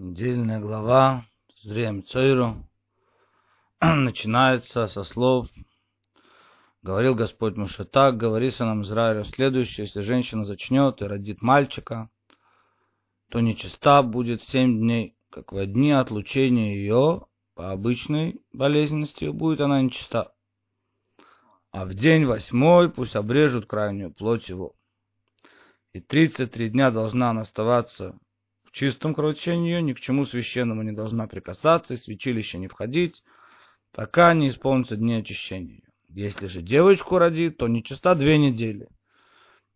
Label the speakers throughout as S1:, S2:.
S1: Недельная глава Зреем Цойру начинается со слов Говорил Господь Муше так, говори сынам Израиля следующее, если женщина зачнет и родит мальчика, то нечиста будет семь дней, как во дни отлучения ее, по обычной болезненности будет она нечиста. А в день восьмой пусть обрежут крайнюю плоть его. И тридцать три дня должна она оставаться в чистом кровотечении ее, ни к чему священному не должна прикасаться, и святилище не входить, пока не исполнится дни очищения. Если же девочку родит, то нечиста две недели,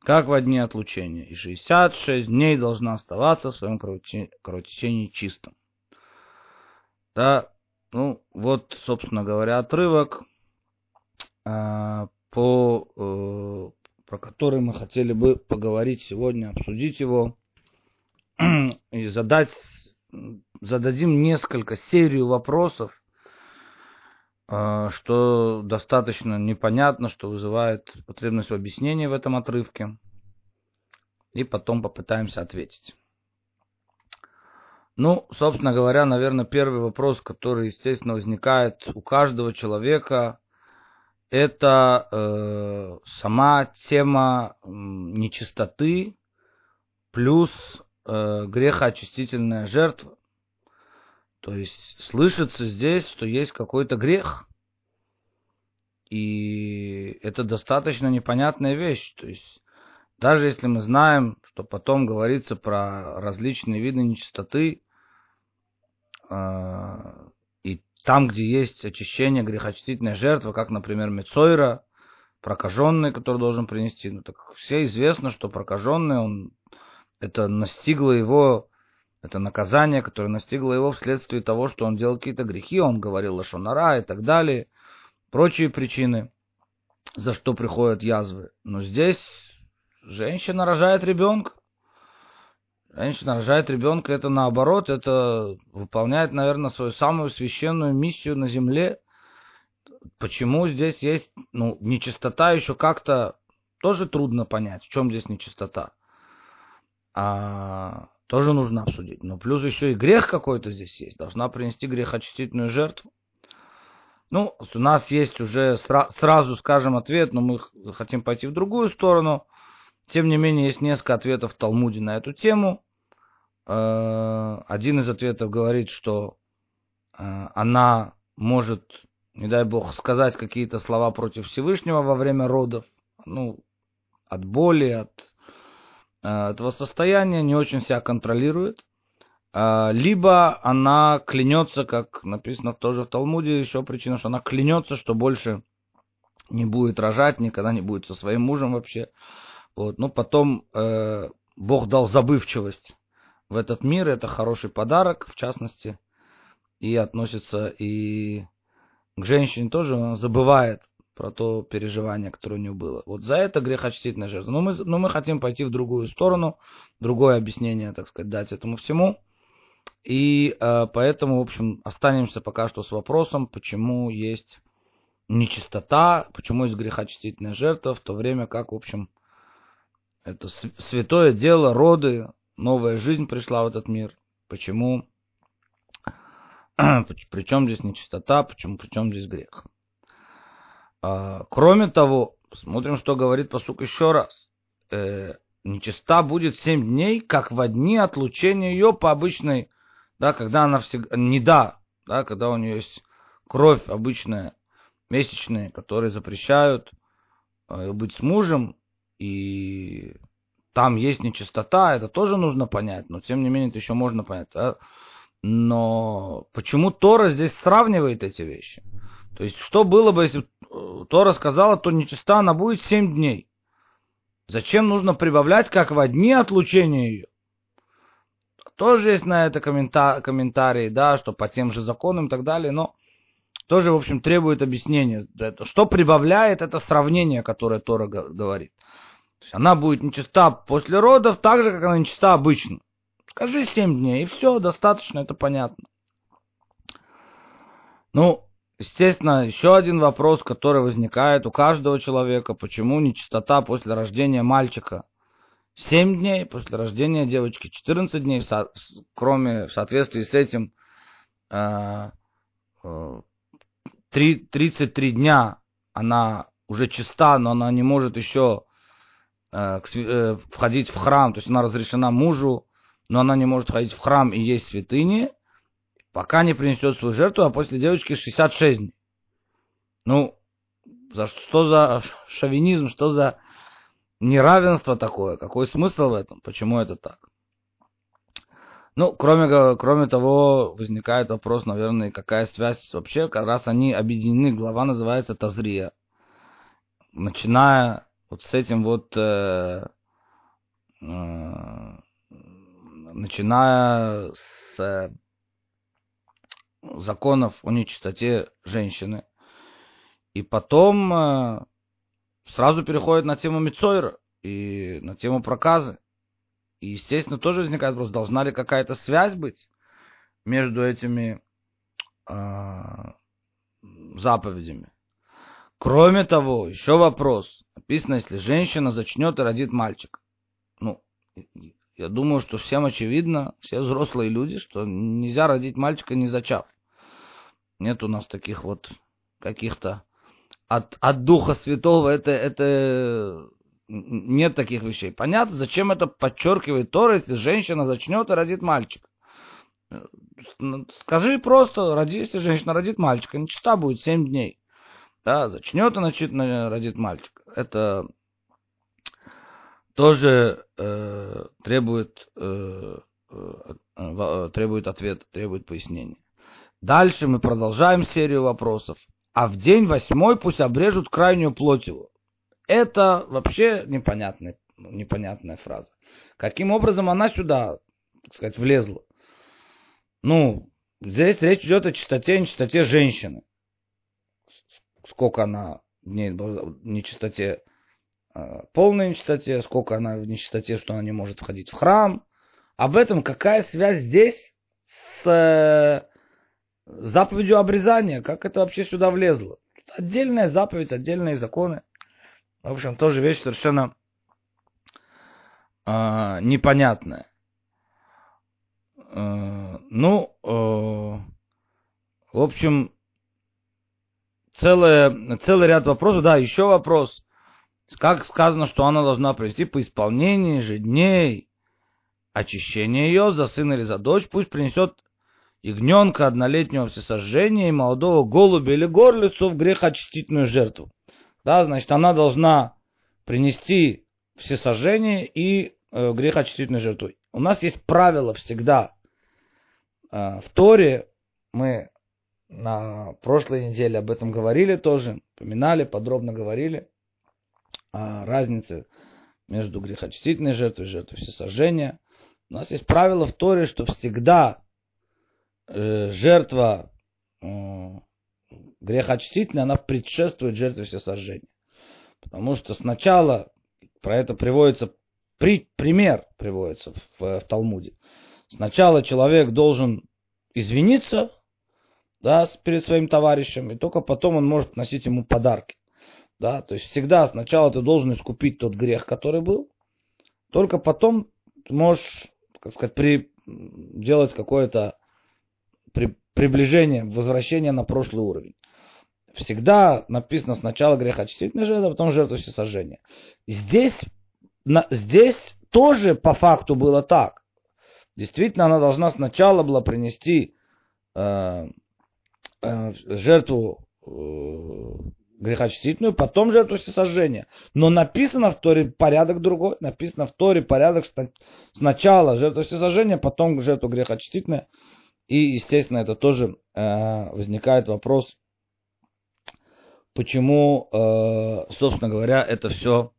S1: как во дни отлучения, и шестьдесят шесть дней должна оставаться в своем кровотечении чистым. Да, ну, вот, собственно говоря, отрывок, э, по, э, про который мы хотели бы поговорить сегодня, обсудить его и задать, зададим несколько серию вопросов, а, что достаточно непонятно, что вызывает потребность в объяснении в этом отрывке. И потом попытаемся ответить. Ну, собственно говоря, наверное, первый вопрос, который, естественно, возникает у каждого человека, это э, сама тема нечистоты плюс э, грехоочистительная жертва. То есть слышится здесь, что есть какой-то грех. И это достаточно непонятная вещь. То есть даже если мы знаем, что потом говорится про различные виды нечистоты, э, и там, где есть очищение, грехочтительная жертва, как, например, Мецойра, прокаженный, который должен принести, ну так все известно, что прокаженный, он это настигло его, это наказание, которое настигло его вследствие того, что он делал какие-то грехи, он говорил лошонара и так далее, прочие причины, за что приходят язвы. Но здесь женщина рожает ребенка. Женщина рожает ребенка, это наоборот, это выполняет, наверное, свою самую священную миссию на земле. Почему здесь есть, ну, нечистота еще как-то тоже трудно понять, в чем здесь нечистота а, тоже нужно обсудить. Но плюс еще и грех какой-то здесь есть. Должна принести грехочистительную жертву. Ну, у нас есть уже сра- сразу, скажем, ответ, но мы хотим пойти в другую сторону. Тем не менее, есть несколько ответов в Талмуде на эту тему. Э, один из ответов говорит, что э, она может, не дай бог, сказать какие-то слова против Всевышнего во время родов. Ну, от боли, от этого состояния, не очень себя контролирует, э, либо она клянется, как написано тоже в Талмуде, еще причина, что она клянется, что больше не будет рожать, никогда не будет со своим мужем вообще. Вот. Но потом э, Бог дал забывчивость в этот мир, это хороший подарок, в частности, и относится и к женщине тоже, она забывает про то переживание, которое у него было. Вот за это грехочтительная жертва. Но мы, но мы хотим пойти в другую сторону, другое объяснение, так сказать, дать этому всему. И э, поэтому, в общем, останемся пока что с вопросом, почему есть нечистота, почему есть грехочтительная жертва, в то время как, в общем, это святое дело, роды, новая жизнь пришла в этот мир. Почему? Причем здесь нечистота, почему, причем здесь грех? А, кроме того, посмотрим, что говорит посук еще раз. Э, нечиста будет семь дней, как в дни отлучения ее по обычной, да, когда она всегда, не да, да, когда у нее есть кровь обычная, месячная, которые запрещают э, быть с мужем, и там есть нечистота, это тоже нужно понять, но тем не менее это еще можно понять. Да? Но почему Тора здесь сравнивает эти вещи? То есть, что было бы, если Тора сказала, то нечиста она будет семь дней. Зачем нужно прибавлять, как в дни отлучения ее? Тоже есть на это коммента комментарии, да, что по тем же законам и так далее, но тоже, в общем, требует объяснения. Это, что прибавляет это сравнение, которое Тора говорит. То есть она будет нечиста после родов, так же, как она нечиста обычно. Скажи семь дней, и все, достаточно, это понятно. Ну, Естественно, еще один вопрос, который возникает у каждого человека, почему нечистота после рождения мальчика? 7 дней, после рождения девочки 14 дней, кроме в соответствии с этим 33 дня она уже чиста, но она не может еще входить в храм, то есть она разрешена мужу, но она не может входить в храм и есть святыни, пока не принесет свою жертву, а после девочки 66 дней. Ну, за что за шовинизм, что за неравенство такое? Какой смысл в этом? Почему это так? Ну, кроме, кроме того, возникает вопрос, наверное, какая связь вообще, как раз они объединены, глава называется Тазрия. Начиная вот с этим вот, э, э, начиная с э, законов о нечистоте женщины, и потом э, сразу переходит на тему Мицойра и на тему проказы. И, естественно, тоже возникает вопрос, должна ли какая-то связь быть между этими э, заповедями. Кроме того, еще вопрос. Написано, если женщина зачнет и родит мальчик. Ну, я думаю, что всем очевидно, все взрослые люди, что нельзя родить мальчика не зачав. Нет у нас таких вот каких-то от, от Духа Святого, это, это нет таких вещей. Понятно, зачем это подчеркивает Тора, если женщина зачнет и родит мальчика. Скажи просто, роди, если женщина родит мальчика, нечиста будет 7 дней. Да, зачнет и начнет родит мальчика. Это тоже э, требует, э, э, э требует ответа, требует пояснения. Дальше мы продолжаем серию вопросов а в день восьмой пусть обрежут крайнюю плоть его. Это вообще непонятная, непонятная фраза. Каким образом она сюда, так сказать, влезла? Ну, здесь речь идет о чистоте и нечистоте женщины. Сколько она в ней в нечистоте, полной нечистоте, сколько она в нечистоте, что она не может входить в храм. Об этом какая связь здесь с э, заповедью обрезания, как это вообще сюда влезло? Отдельная заповедь, отдельные законы. В общем, тоже вещь совершенно э, непонятная. Э, ну, э, в общем, целое, целый ряд вопросов. Да, еще вопрос. Как сказано, что она должна провести по исполнении же дней очищения ее за сына или за дочь, пусть принесет ягненка однолетнего всесожжения и молодого голубя или горлицу в грехочистительную жертву. Да, значит, она должна принести всесожжение и э, грехочистительную жертву. У нас есть правило всегда э, в Торе, мы на прошлой неделе об этом говорили тоже, поминали, подробно говорили о разнице между грехочистительной жертвой и жертвой всесожжения. У нас есть правило в Торе, что всегда Э, жертва э, грехочтительная, она предшествует жертве всесожжения. Потому что сначала, про это приводится, при, пример приводится в, в Талмуде. Сначала человек должен извиниться да, перед своим товарищем, и только потом он может носить ему подарки. Да, то есть всегда сначала ты должен искупить тот грех, который был, только потом ты можешь, как сказать, при, делать какое-то при, приближение, возвращение на прошлый уровень. Всегда написано сначала грехочистительная жертва, а потом жертва всесожжения. Здесь, на, здесь тоже по факту было так. Действительно, она должна сначала была принести э, э, жертву э, грехочистительную, потом жертву всесожжения. Но написано в Торе порядок другой. Написано в Торе порядок сначала жертва всесожжения, потом жертва грехочистительная. И, естественно, это тоже э, возникает вопрос, почему, э, собственно говоря, это все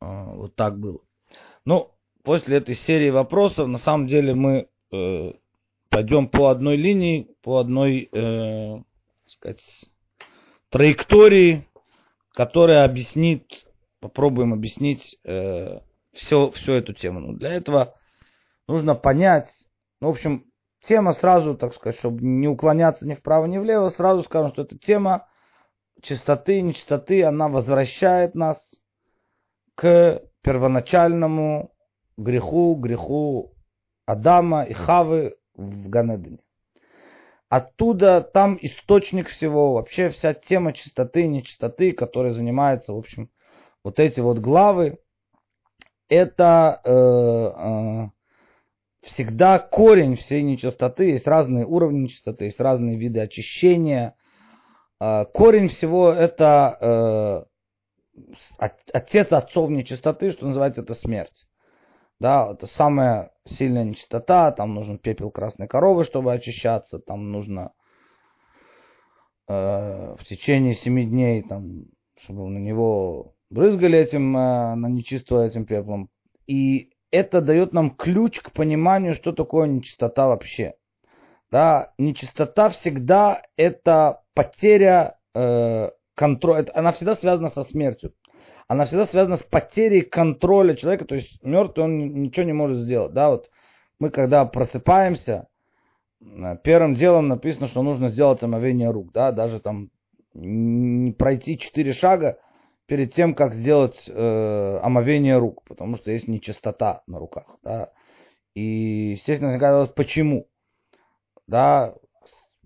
S1: э, вот так было. Ну, после этой серии вопросов, на самом деле, мы э, пойдем по одной линии, по одной, э, сказать, траектории, которая объяснит, попробуем объяснить э, все, всю эту тему. Но для этого нужно понять, ну, в общем, тема сразу, так сказать, чтобы не уклоняться ни вправо, ни влево, сразу скажем, что эта тема чистоты, нечистоты, она возвращает нас к первоначальному греху, греху Адама и Хавы в Ганедане. Оттуда там источник всего, вообще вся тема чистоты и нечистоты, которая занимается, в общем, вот эти вот главы, это э, э, всегда корень всей нечистоты. Есть разные уровни нечистоты, есть разные виды очищения. Э, корень всего это э, отец отцов нечистоты, что называется, это смерть. Да, это самая сильная нечистота, там нужен пепел красной коровы, чтобы очищаться, там нужно э, в течение семи дней, там, чтобы на него брызгали этим, э, на нечистую этим пеплом. И это дает нам ключ к пониманию, что такое нечистота вообще. Да, нечистота всегда это потеря э, контроля, она всегда связана со смертью она всегда связана с потерей контроля человека, то есть мертвый он ничего не может сделать. Да, вот мы когда просыпаемся, э, первым делом написано, что нужно сделать омовение рук, да, даже там не пройти четыре шага перед тем, как сделать э, омовение рук, потому что есть нечистота на руках, да. И, естественно, возникает почему? Да,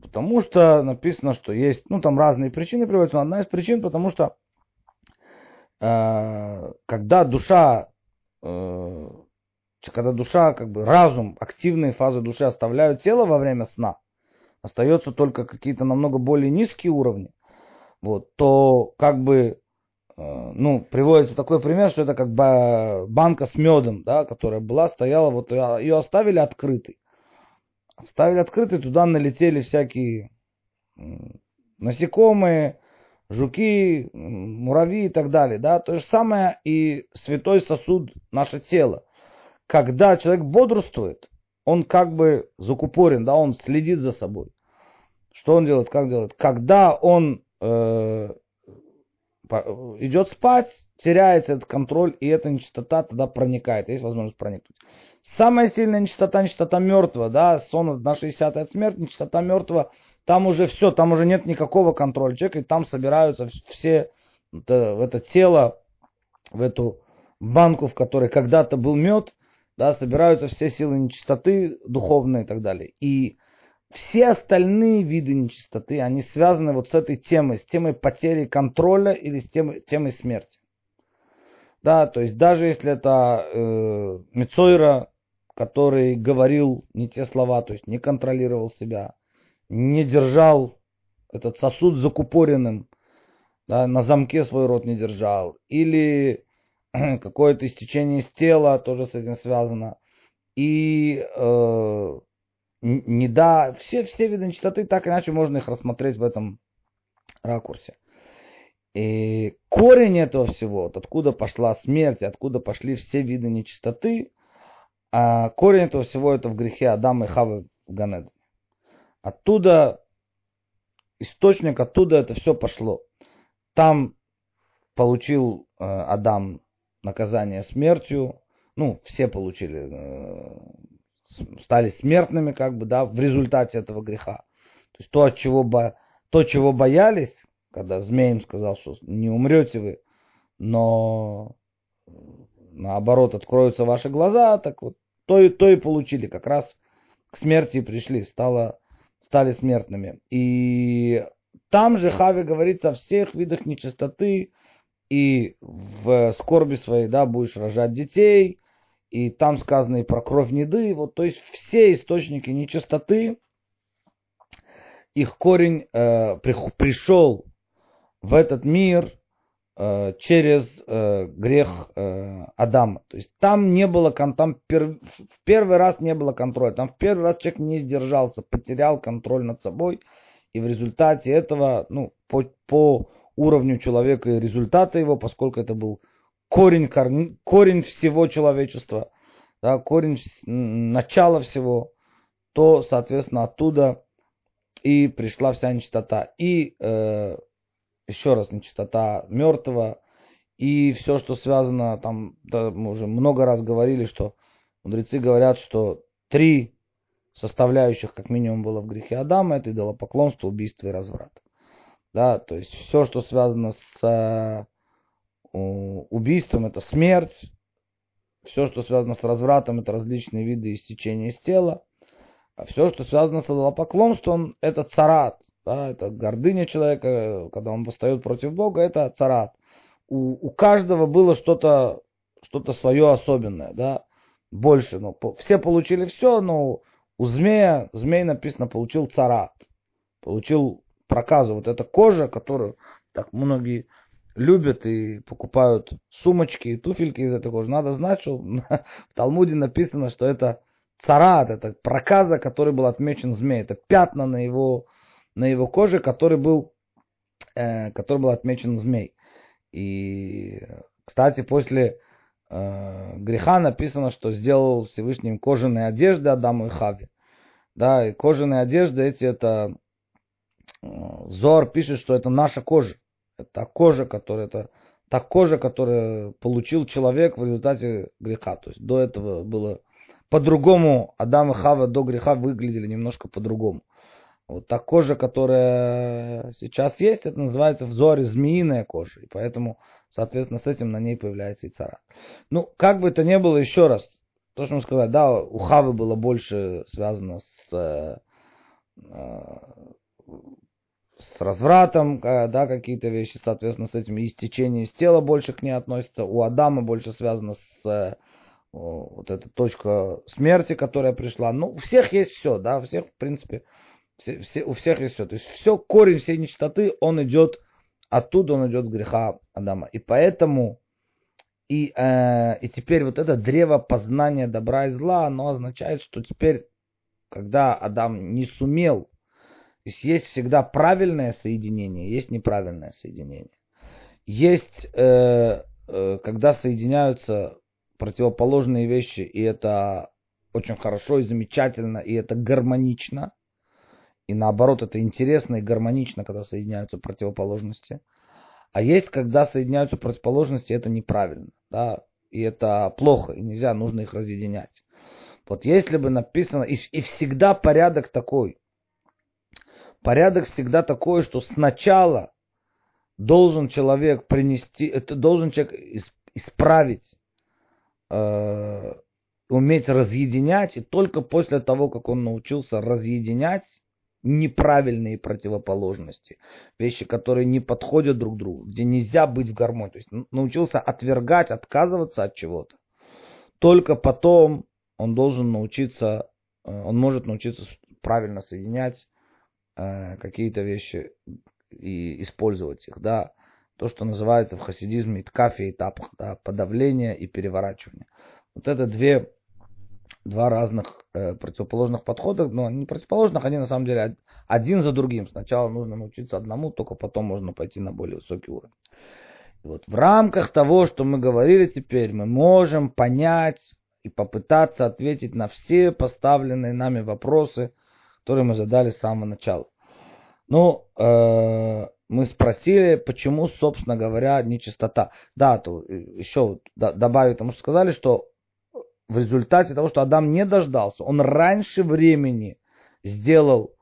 S1: потому что написано, что есть, ну, там разные причины приводятся, но одна из причин, потому что когда душа, э, когда душа, как бы разум, активные фазы души оставляют тело во время сна, остается только какие-то намного более низкие уровни, вот, то как бы, э, ну, приводится такой пример, что это как бы банка с медом, да, которая была, стояла, вот ее оставили открытой. Оставили открытой, туда налетели всякие насекомые, жуки, муравьи и так далее. Да? То же самое и святой сосуд, наше тело. Когда человек бодрствует, он как бы закупорен, да, он следит за собой. Что он делает, как делает? Когда он э, идет спать, теряется этот контроль, и эта нечистота тогда проникает, есть возможность проникнуть. Самая сильная нечистота, нечистота мертвого, да, сон на 60 от смерти, нечистота мертвого – там уже все, там уже нет никакого контроля человека, и там собираются все это, в это тело, в эту банку, в которой когда-то был мед, да, собираются все силы нечистоты духовные и так далее. И все остальные виды нечистоты, они связаны вот с этой темой, с темой потери контроля или с темой, темой смерти. Да, то есть даже если это э, Мицойра, который говорил не те слова, то есть не контролировал себя, не держал этот сосуд закупоренным, да, на замке свой рот не держал, или какое-то истечение из тела тоже с этим связано, и э, не да, все, все виды нечистоты, так иначе можно их рассмотреть в этом ракурсе. И корень этого всего, вот откуда пошла смерть, откуда пошли все виды нечистоты, а корень этого всего это в грехе Адама и Хавы в. Оттуда, источник, оттуда это все пошло. Там получил э, Адам наказание смертью, ну, все получили, э, стали смертными, как бы, да, в результате этого греха. То есть то, от чего, бо, то, чего боялись, когда змей им сказал, что не умрете вы, но наоборот откроются ваши глаза, так вот, то и, то и получили, как раз к смерти пришли, стало стали смертными. И там же Хави говорится о всех видах нечистоты, и в скорби своей, да, будешь рожать детей, и там сказано и про кровь неды, вот, то есть все источники нечистоты, их корень э, при, пришел в этот мир Э, через э, грех э, Адама. То есть там не было, там пер, в первый раз не было контроля, там в первый раз человек не сдержался, потерял контроль над собой, и в результате этого, ну, по, по уровню человека и результата его, поскольку это был корень, корень, корень всего человечества, да, корень начала всего, то, соответственно, оттуда и пришла вся нечистота. И э, еще раз, нечистота мертвого и все, что связано, там, да, мы уже много раз говорили, что мудрецы говорят, что три составляющих, как минимум, было в грехе Адама, это идолопоклонство, убийство и разврат. Да, то есть все, что связано с э, убийством, это смерть, все, что связано с развратом, это различные виды истечения из тела. А все, что связано с идолопоклонством, это царат. Да, это гордыня человека, когда он восстает против Бога, это царат. У, у каждого было что-то что свое особенное, да, больше. Ну, все получили все, но у змея, змей написано, получил царат, получил проказу. Вот эта кожа, которую так многие любят и покупают сумочки и туфельки из этой кожи. Надо знать, что в Талмуде написано, что это царат, это проказа, который был отмечен змей. Это пятна на его, на его коже, который был, э, который был отмечен змей. И, кстати, после э, греха написано, что сделал Всевышним кожаные одежды Адаму и Хаве. Да, и кожаные одежды эти, это э, Зор пишет, что это наша кожа. Это кожа, которая, это та кожа, которую получил человек в результате греха. То есть до этого было по-другому. Адам и Хава до греха выглядели немножко по-другому. Вот та кожа, которая сейчас есть, это называется взоре змеиная кожа. И поэтому, соответственно, с этим на ней появляется и цара. Ну, как бы это ни было, еще раз, то, что мы сказали, да, у Хавы было больше связано с э, э, с развратом, да, какие-то вещи, соответственно, с этим истечение из тела больше к ней относится. У Адама больше связано с э, вот эта точка смерти, которая пришла. Ну, у всех есть все, да, у всех, в принципе, все, все, у всех есть все. То есть все, корень всей нечистоты, он идет оттуда, он идет с греха Адама. И поэтому, и, э, и теперь вот это древо познания добра и зла, оно означает, что теперь, когда Адам не сумел то есть есть всегда правильное соединение, есть неправильное соединение. Есть, э, э, когда соединяются противоположные вещи, и это очень хорошо и замечательно, и это гармонично. И наоборот, это интересно и гармонично, когда соединяются противоположности. А есть, когда соединяются противоположности, это неправильно. Да? И это плохо, и нельзя, нужно их разъединять. Вот если бы написано, и, и всегда порядок такой, порядок всегда такой, что сначала должен человек принести, это должен человек исправить, э, уметь разъединять, и только после того, как он научился разъединять неправильные противоположности, вещи, которые не подходят друг другу, где нельзя быть в гармонии, то есть научился отвергать, отказываться от чего-то, только потом он должен научиться, э, он может научиться правильно соединять Э, какие-то вещи и использовать их, да, то, что называется в хасидизме ткафи и тапх, да, подавление и переворачивание. Вот это две, два разных э, противоположных подхода, но не противоположных, они на самом деле один за другим. Сначала нужно научиться одному, только потом можно пойти на более высокий уровень. И вот в рамках того, что мы говорили теперь, мы можем понять и попытаться ответить на все поставленные нами вопросы, которые мы задали с самого начала. Ну, э, мы спросили, почему, собственно говоря, нечистота. Да, то еще добавить тому, что сказали, что в результате того, что Адам не дождался, он раньше времени сделал,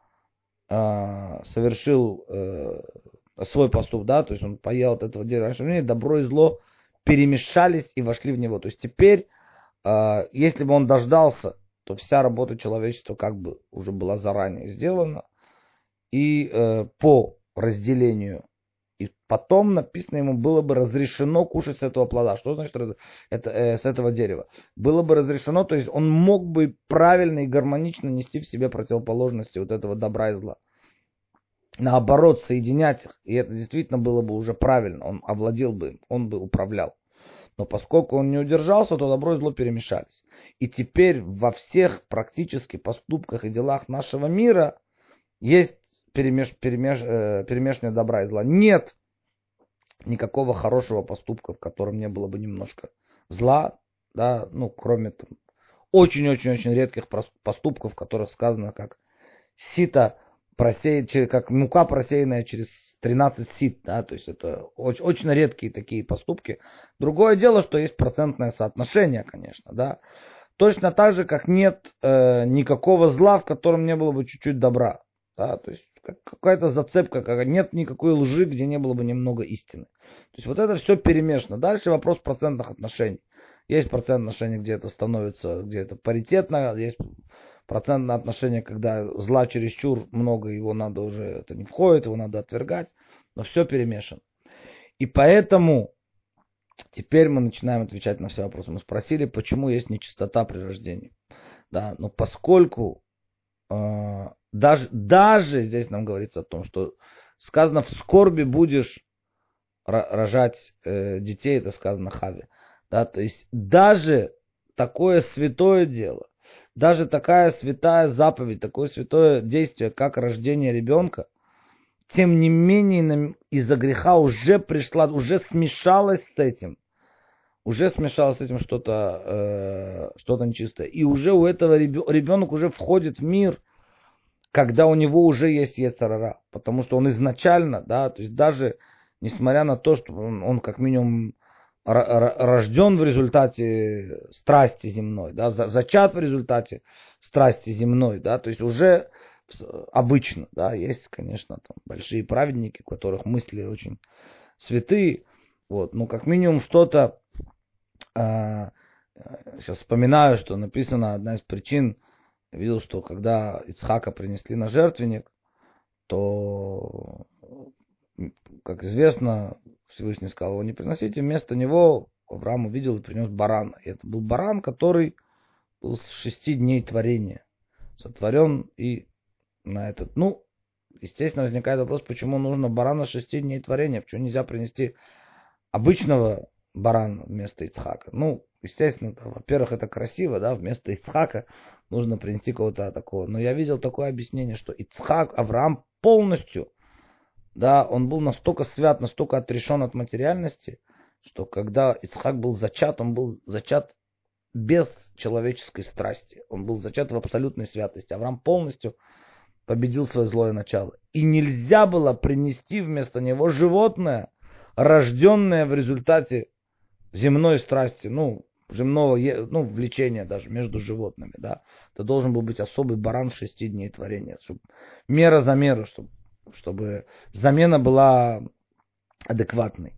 S1: э, совершил э, свой поступ, да, то есть он поел от этого дерева раньше времени, добро и зло перемешались и вошли в него. То есть теперь, э, если бы он дождался то вся работа человечества как бы уже была заранее сделана. И э, по разделению. И потом написано ему было бы разрешено кушать с этого плода. Что значит это, э, с этого дерева? Было бы разрешено, то есть он мог бы правильно и гармонично нести в себе противоположности вот этого добра и зла. Наоборот, соединять их. И это действительно было бы уже правильно. Он овладел бы им, он бы управлял. Но поскольку он не удержался, то добро и зло перемешались. И теперь во всех практически поступках и делах нашего мира есть перемеш, перемеш, э, перемешивание добра и зла. Нет никакого хорошего поступка, в котором не было бы немножко зла, да, ну, кроме там очень-очень-очень редких поступков, в которых сказано, как сито просеять, как мука просеянная через 13 сит, да, то есть это очень, очень редкие такие поступки. Другое дело, что есть процентное соотношение, конечно, да. Точно так же, как нет э, никакого зла, в котором не было бы чуть-чуть добра, да, то есть какая-то зацепка, как, нет никакой лжи, где не было бы немного истины. То есть вот это все перемешано. Дальше вопрос процентных отношений. Есть процент отношений, где это становится, где это паритетно, есть процентное отношение, когда зла чересчур много, его надо уже, это не входит, его надо отвергать, но все перемешано. И поэтому теперь мы начинаем отвечать на все вопросы. Мы спросили, почему есть нечистота при рождении. Да, но поскольку даже, даже здесь нам говорится о том, что сказано в скорби будешь рожать э, детей, это сказано Хаве. Да, то есть даже такое святое дело, даже такая святая заповедь, такое святое действие, как рождение ребенка, тем не менее из-за греха уже пришла, уже смешалась с этим, уже смешалось с этим что-то э, что нечистое. И уже у этого ребенок уже входит в мир, когда у него уже есть Ецарара. Потому что он изначально, да, то есть даже несмотря на то, что он, он как минимум рожден в результате страсти земной, да, зачат в результате страсти земной, да, то есть уже обычно, да, есть, конечно, там большие праведники, у которых мысли очень святые, вот, но как минимум что-то, сейчас вспоминаю, что написано, одна из причин, видел, что когда Ицхака принесли на жертвенник, то, как известно, Всевышний сказал его не приносите, вместо него Авраам увидел и принес барана. И это был баран, который был с шести дней творения. Сотворен и на этот. Ну, естественно, возникает вопрос, почему нужно барана шести дней творения, почему нельзя принести обычного барана вместо Ицхака. Ну, естественно, во-первых, это красиво, да, вместо Ицхака нужно принести кого-то такого. Но я видел такое объяснение, что Ицхак, Авраам полностью да, он был настолько свят, настолько отрешен от материальности, что когда Исхак был зачат, он был зачат без человеческой страсти. Он был зачат в абсолютной святости. Авраам полностью победил свое злое начало. И нельзя было принести вместо него животное, рожденное в результате земной страсти, ну, земного ну, влечения даже между животными, да. Это должен был быть особый баран шести дней творения, чтобы мера за меру, чтобы чтобы замена была адекватной.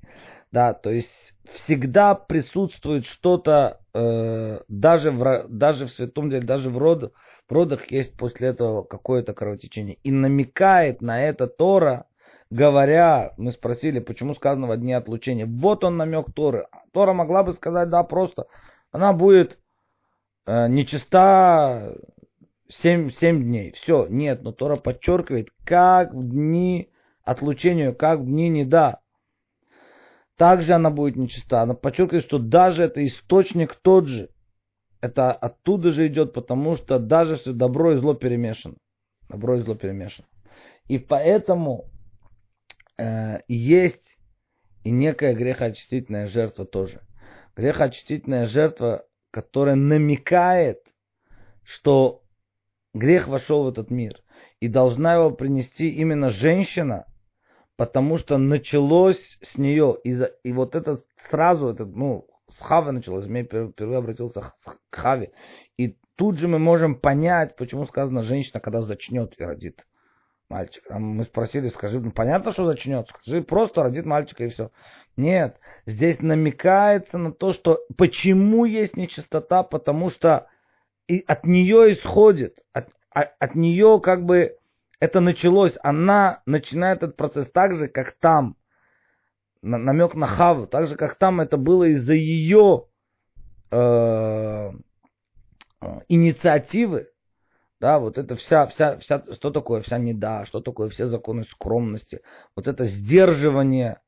S1: Да, то есть всегда присутствует что-то, э, даже, в, даже в святом деле, даже в, род, в родах есть после этого какое-то кровотечение. И намекает на это Тора, говоря, мы спросили, почему сказано в дне отлучения. Вот он намек Торы. Тора могла бы сказать, да, просто, она будет э, нечиста Семь, семь дней. Все, нет, но Тора подчеркивает, как в дни отлучения, как в дни не да. Также она будет нечиста. Она подчеркивает, что даже это источник тот же. Это оттуда же идет, потому что даже все добро и зло перемешано. Добро и зло перемешано. И поэтому э, есть и некая грехоочистительная жертва тоже. Грехоочистительная жертва, которая намекает, что Грех вошел в этот мир. И должна его принести именно женщина, потому что началось с нее. И, за, и вот это сразу, это, ну, с Хавы началось. Змей впервые обратился к Хаве. И тут же мы можем понять, почему сказано женщина, когда зачнет и родит мальчик. А мы спросили, скажи, ну понятно, что зачнет, скажи, просто родит мальчика и все. Нет, здесь намекается на то, что почему есть нечистота, потому что и от нее исходит, от, от, от нее как бы это началось, она начинает этот процесс так же, как там, на, намек на Хаву, так же, как там это было из-за ее э, инициативы, да, вот это вся, вся, вся, что такое вся неда, что такое все законы скромности, вот это сдерживание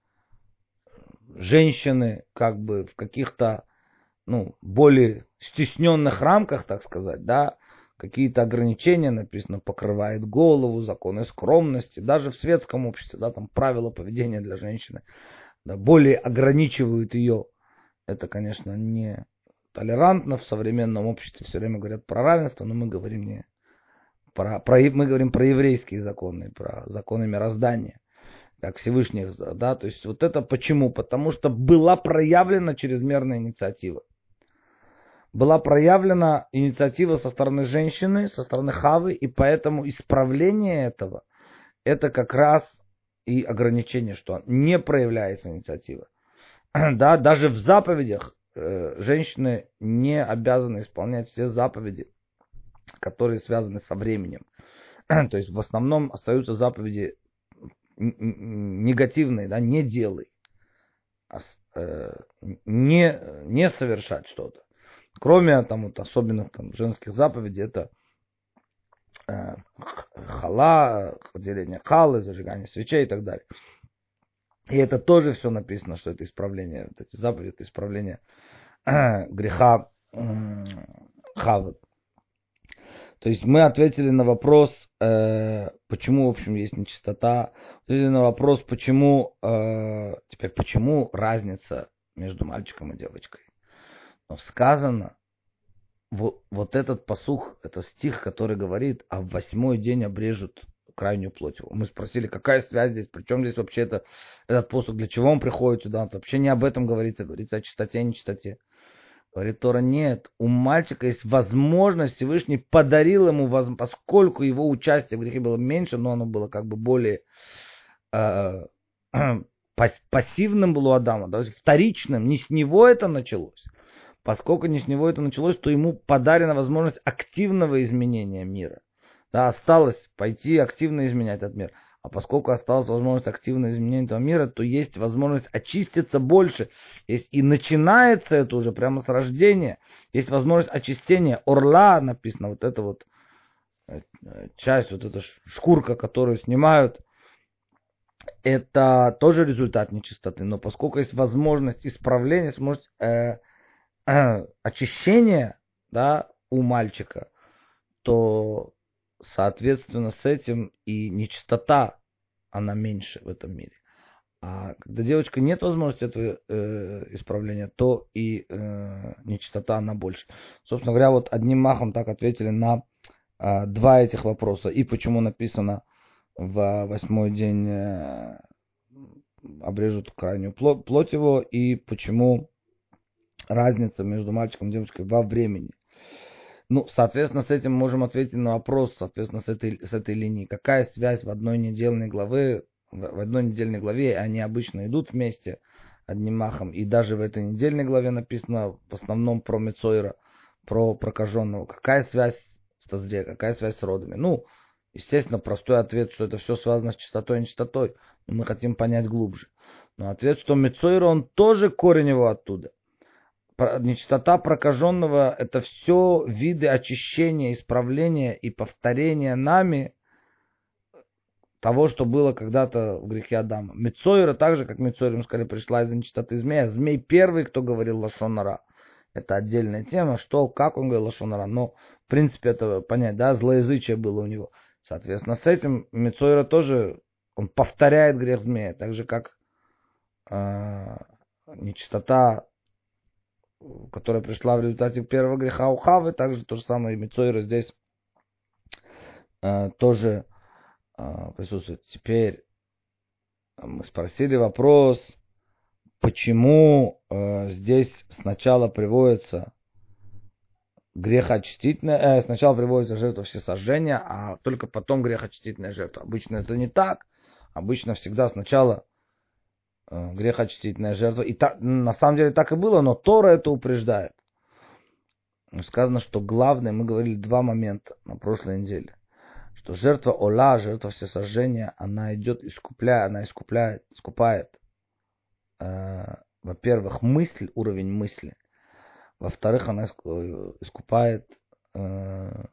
S1: женщины как бы в каких-то ну, более стесненных рамках, так сказать, да, какие-то ограничения, написано, покрывает голову, законы скромности, даже в светском обществе, да, там правила поведения для женщины, да, более ограничивают ее. Это, конечно, не толерантно, в современном обществе все время говорят про равенство, но мы говорим не про, про мы говорим про еврейские законы, про законы мироздания как Всевышних, да, то есть вот это почему? Потому что была проявлена чрезмерная инициатива была проявлена инициатива со стороны женщины, со стороны Хавы, и поэтому исправление этого, это как раз и ограничение, что не проявляется инициатива. Да, даже в заповедях э, женщины не обязаны исполнять все заповеди, которые связаны со временем. То есть в основном остаются заповеди негативные, да, не делай, а, э, не, не совершать что-то. Кроме там вот особенных там, женских заповедей, это э, хала, деление халы, зажигание свечей и так далее. И это тоже все написано, что это исправление, вот эти заповеди, это исправление греха хавы. То есть мы ответили на вопрос, э, почему, в общем, есть нечистота. Ответили на вопрос, почему, э, теперь, почему разница между мальчиком и девочкой. Но сказано, вот, вот этот посух, это стих, который говорит, а в восьмой день обрежут крайнюю плоть. Мы спросили, какая связь здесь, причем здесь вообще это, этот посух, для чего он приходит сюда. Вообще не об этом говорится, говорится о чистоте и нечистоте. Говорит Тора, нет, у мальчика есть возможность, Всевышний подарил ему, поскольку его участие в грехе было меньше, но оно было как бы более э, пассивным было у Адама, то есть вторичным, не с него это началось. Поскольку не с него это началось, то ему подарена возможность активного изменения мира. Да, осталось пойти активно изменять этот мир. А поскольку осталась возможность активного изменения этого мира, то есть возможность очиститься больше. Есть, и начинается это уже прямо с рождения. Есть возможность очистения. Орла написано, вот это вот э, часть, вот эта шкурка, которую снимают, это тоже результат нечистоты. Но поскольку есть возможность исправления, возможность э, э, очищения да, у мальчика, то соответственно, с этим и нечистота, она меньше в этом мире. А когда девочка нет возможности этого э, исправления, то и э, нечистота она больше. Собственно говоря, вот одним махом так ответили на э, два этих вопроса. И почему написано в восьмой день э, обрежут крайнюю плоть, его, и почему разница между мальчиком и девочкой во времени. Ну, соответственно, с этим можем ответить на вопрос, соответственно, с этой, с этой линии. Какая связь в одной недельной главе, в одной недельной главе, они обычно идут вместе одним махом. И даже в этой недельной главе написано в основном про Мецойра, про прокаженного. Какая связь с Тазре, какая связь с родами? Ну, естественно, простой ответ, что это все связано с чистотой и нечистотой. Но мы хотим понять глубже. Но ответ, что Мецойра, он тоже корень его оттуда нечистота прокаженного – это все виды очищения, исправления и повторения нами того, что было когда-то в грехе Адама. Мецойра, так же, как Мецойра, сказали, пришла из нечистоты змея. Змей первый, кто говорил Лашонара. Это отдельная тема, что, как он говорил Лашонара. Но, в принципе, это понять, да, злоязычие было у него. Соответственно, с этим Мецойра тоже, он повторяет грех змея, так же, как э, нечистота которая пришла в результате первого греха у Хавы, также то же самое и Мицойра здесь э, тоже э, присутствует. Теперь мы спросили вопрос, почему э, здесь сначала приводится грехоочистительная, э, сначала приводится жертва всесожжения, а только потом грехоочистительная жертва. Обычно это не так. Обычно всегда сначала Э, грехочтительная жертва. И та, на самом деле так и было, но Тора это упреждает. Сказано, что главное, мы говорили два момента на прошлой неделе, что жертва Ола, жертва всесожжения, она идет искупляя, она искупляет, искупает, э, во-первых, мысль, уровень мысли, во-вторых, она э, искупает э,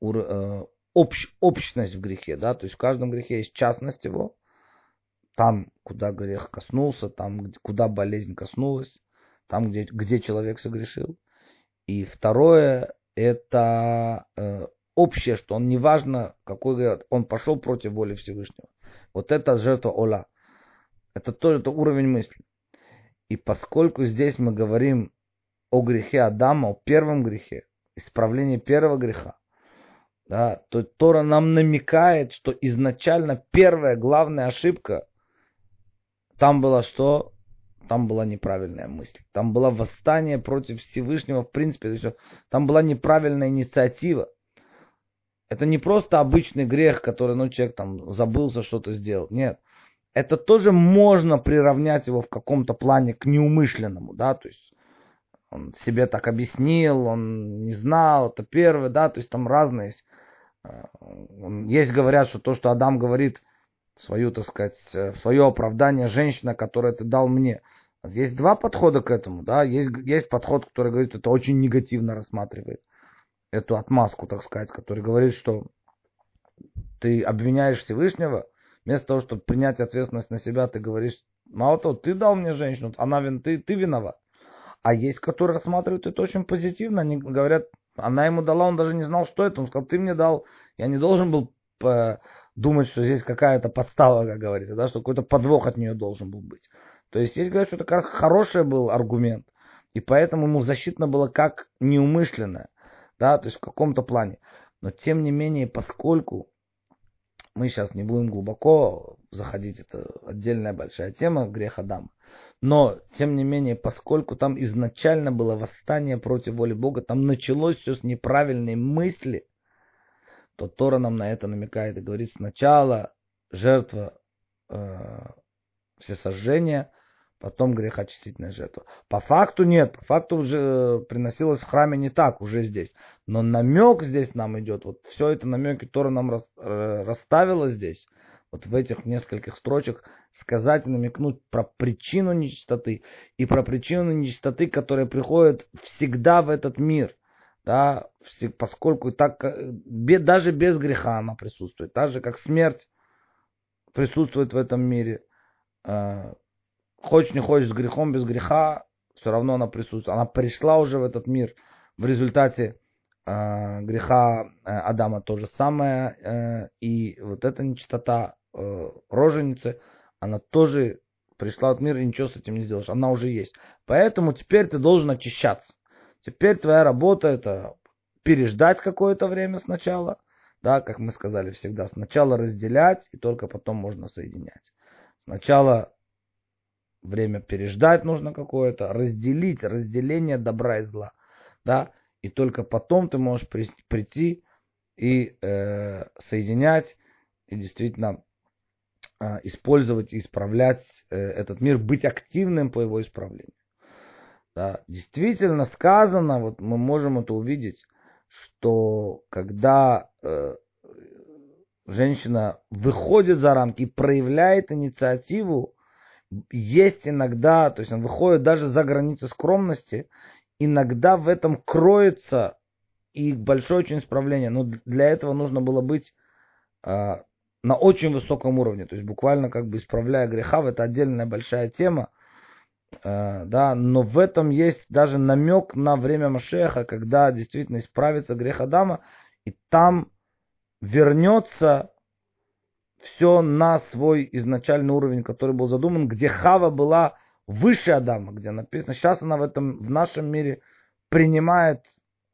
S1: ур, э, общ, общность в грехе, да, то есть в каждом грехе есть частность его, там, куда грех коснулся, там, куда болезнь коснулась, там, где, где человек согрешил. И второе, это э, общее, что он неважно, какой грех, он пошел против воли Всевышнего. Вот это жертва Ола. Это тоже это уровень мысли. И поскольку здесь мы говорим о грехе Адама, о первом грехе, исправлении первого греха, да, то Тора нам намекает, что изначально первая главная ошибка там было что? Там была неправильная мысль. Там было восстание против Всевышнего в принципе. То есть, там была неправильная инициатива. Это не просто обычный грех, который ну, человек там забылся что-то сделать. Нет. Это тоже можно приравнять его в каком-то плане к неумышленному. Да? То есть он себе так объяснил, он не знал, это первый, да, то есть там разные есть. Э, есть говорят, что то, что Адам говорит, свою, так сказать, э, свое оправдание женщина, которое ты дал мне. Есть два подхода к этому, да, есть, есть подход, который говорит, это очень негативно рассматривает эту отмазку, так сказать, который говорит, что ты обвиняешь Всевышнего, вместо того, чтобы принять ответственность на себя, ты говоришь, мало того, ты дал мне женщину, она вин, ты, ты виноват. А есть, которые рассматривают это очень позитивно, они говорят, она ему дала, он даже не знал, что это, он сказал, ты мне дал, я не должен был э, думать, что здесь какая-то подстава, как говорится, да, что какой-то подвох от нее должен был быть. То есть есть говорят, что это как хороший был аргумент, и поэтому ему защитно было как неумышленное, да, то есть в каком-то плане. Но тем не менее, поскольку мы сейчас не будем глубоко заходить, это отдельная большая тема, грех Адама. Но, тем не менее, поскольку там изначально было восстание против воли Бога, там началось все с неправильной мысли, то Тора нам на это намекает и говорит сначала жертва э, всесожжения, потом грехочистительная жертва. По факту нет, по факту уже э, приносилось в храме не так, уже здесь. Но намек здесь нам идет, вот все это намеки Тора нам рас, э, расставила здесь, вот в этих нескольких строчек сказать и намекнуть про причину нечистоты и про причину нечистоты, которая приходит всегда в этот мир. Да, поскольку так, э, даже без греха она присутствует, так же как смерть присутствует в этом мире хочешь не хочешь, с грехом, без греха, все равно она присутствует. Она пришла уже в этот мир в результате э, греха э, Адама то же самое. Э, и вот эта нечистота э, роженицы, она тоже пришла в мир и ничего с этим не сделаешь. Она уже есть. Поэтому теперь ты должен очищаться. Теперь твоя работа это переждать какое-то время сначала. Да, как мы сказали всегда, сначала разделять, и только потом можно соединять. Сначала время переждать нужно какое-то, разделить, разделение добра и зла, да, и только потом ты можешь прийти и э, соединять, и действительно э, использовать и исправлять э, этот мир, быть активным по его исправлению. Да, действительно сказано, вот мы можем это увидеть, что когда э, женщина выходит за рамки и проявляет инициативу, есть иногда, то есть он выходит даже за границы скромности, иногда в этом кроется и большое очень исправление. Но для этого нужно было быть э, на очень высоком уровне, то есть буквально как бы исправляя греха, это отдельная большая тема, да, но в этом есть даже намек на время Машеха, когда действительно исправится грех Адама, и там вернется все на свой изначальный уровень, который был задуман, где Хава была выше Адама, где написано, сейчас она в этом, в нашем мире принимает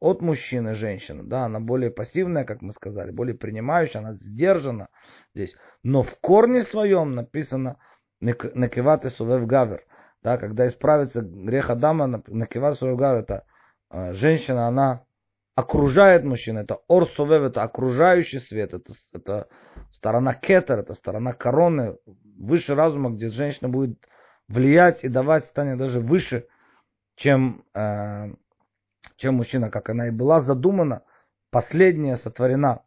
S1: от мужчины женщину, да, она более пассивная, как мы сказали, более принимающая, она сдержана здесь. Но в корне своем написано накиват и сувев гавер, да, когда исправится грех Адама, накиват сувев гавер, это э, женщина, она окружает мужчину, это орсовев, это окружающий свет, это, это сторона кетер, это сторона короны, выше разума, где женщина будет влиять и давать, станет даже выше, чем, э, чем мужчина, как она и была задумана, последняя сотворена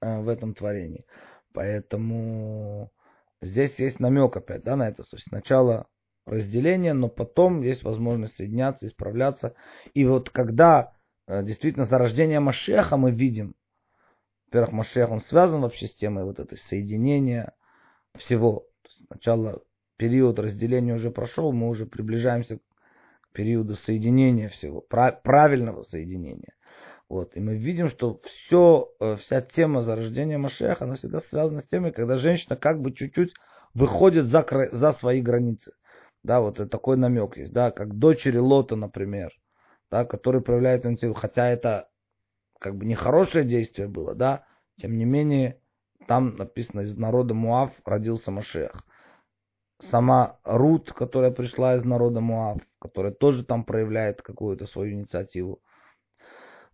S1: э, в этом творении. Поэтому здесь есть намек опять да, на это. То есть сначала разделение, но потом есть возможность соединяться, исправляться. И вот когда Э, действительно зарождение Машеха мы видим. Во-первых, Машех, он связан вообще с темой вот этой соединения всего. Сначала период разделения уже прошел, мы уже приближаемся к периоду соединения всего, правильного соединения. Вот. И мы видим, что все, э, вся тема зарождения Машеха, она всегда связана с темой, когда женщина как бы чуть-чуть выходит за, за свои границы. Да, вот такой намек есть, да, как дочери Лота, например да, который проявляет инициативу, хотя это как бы нехорошее действие было, да, тем не менее, там написано, из народа Муав родился Машех. Сама Рут, которая пришла из народа Муав, которая тоже там проявляет какую-то свою инициативу.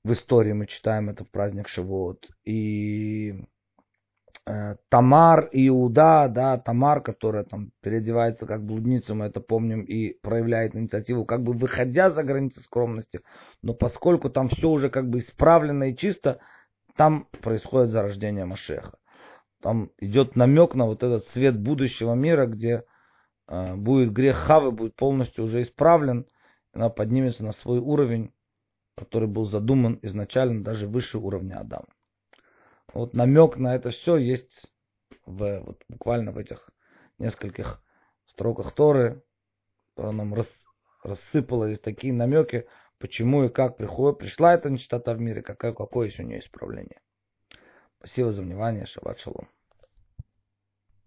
S1: В истории мы читаем это в праздник Шивот. И Тамар и Иуда, да, Тамар, которая там переодевается как блудница, мы это помним, и проявляет инициативу, как бы выходя за границы скромности, но поскольку там все уже как бы исправлено и чисто, там происходит зарождение Машеха. Там идет намек на вот этот свет будущего мира, где э, будет грех Хавы, будет полностью уже исправлен, она поднимется на свой уровень, который был задуман изначально даже выше уровня Адама. Вот намек на это все есть в, вот буквально в этих нескольких строках Торы, которая нам рас, рассыпала здесь такие намеки, почему и как приходит, пришла эта нечистота в мире, какое, какое есть у нее исправление. Спасибо за внимание. Шаббат шалом.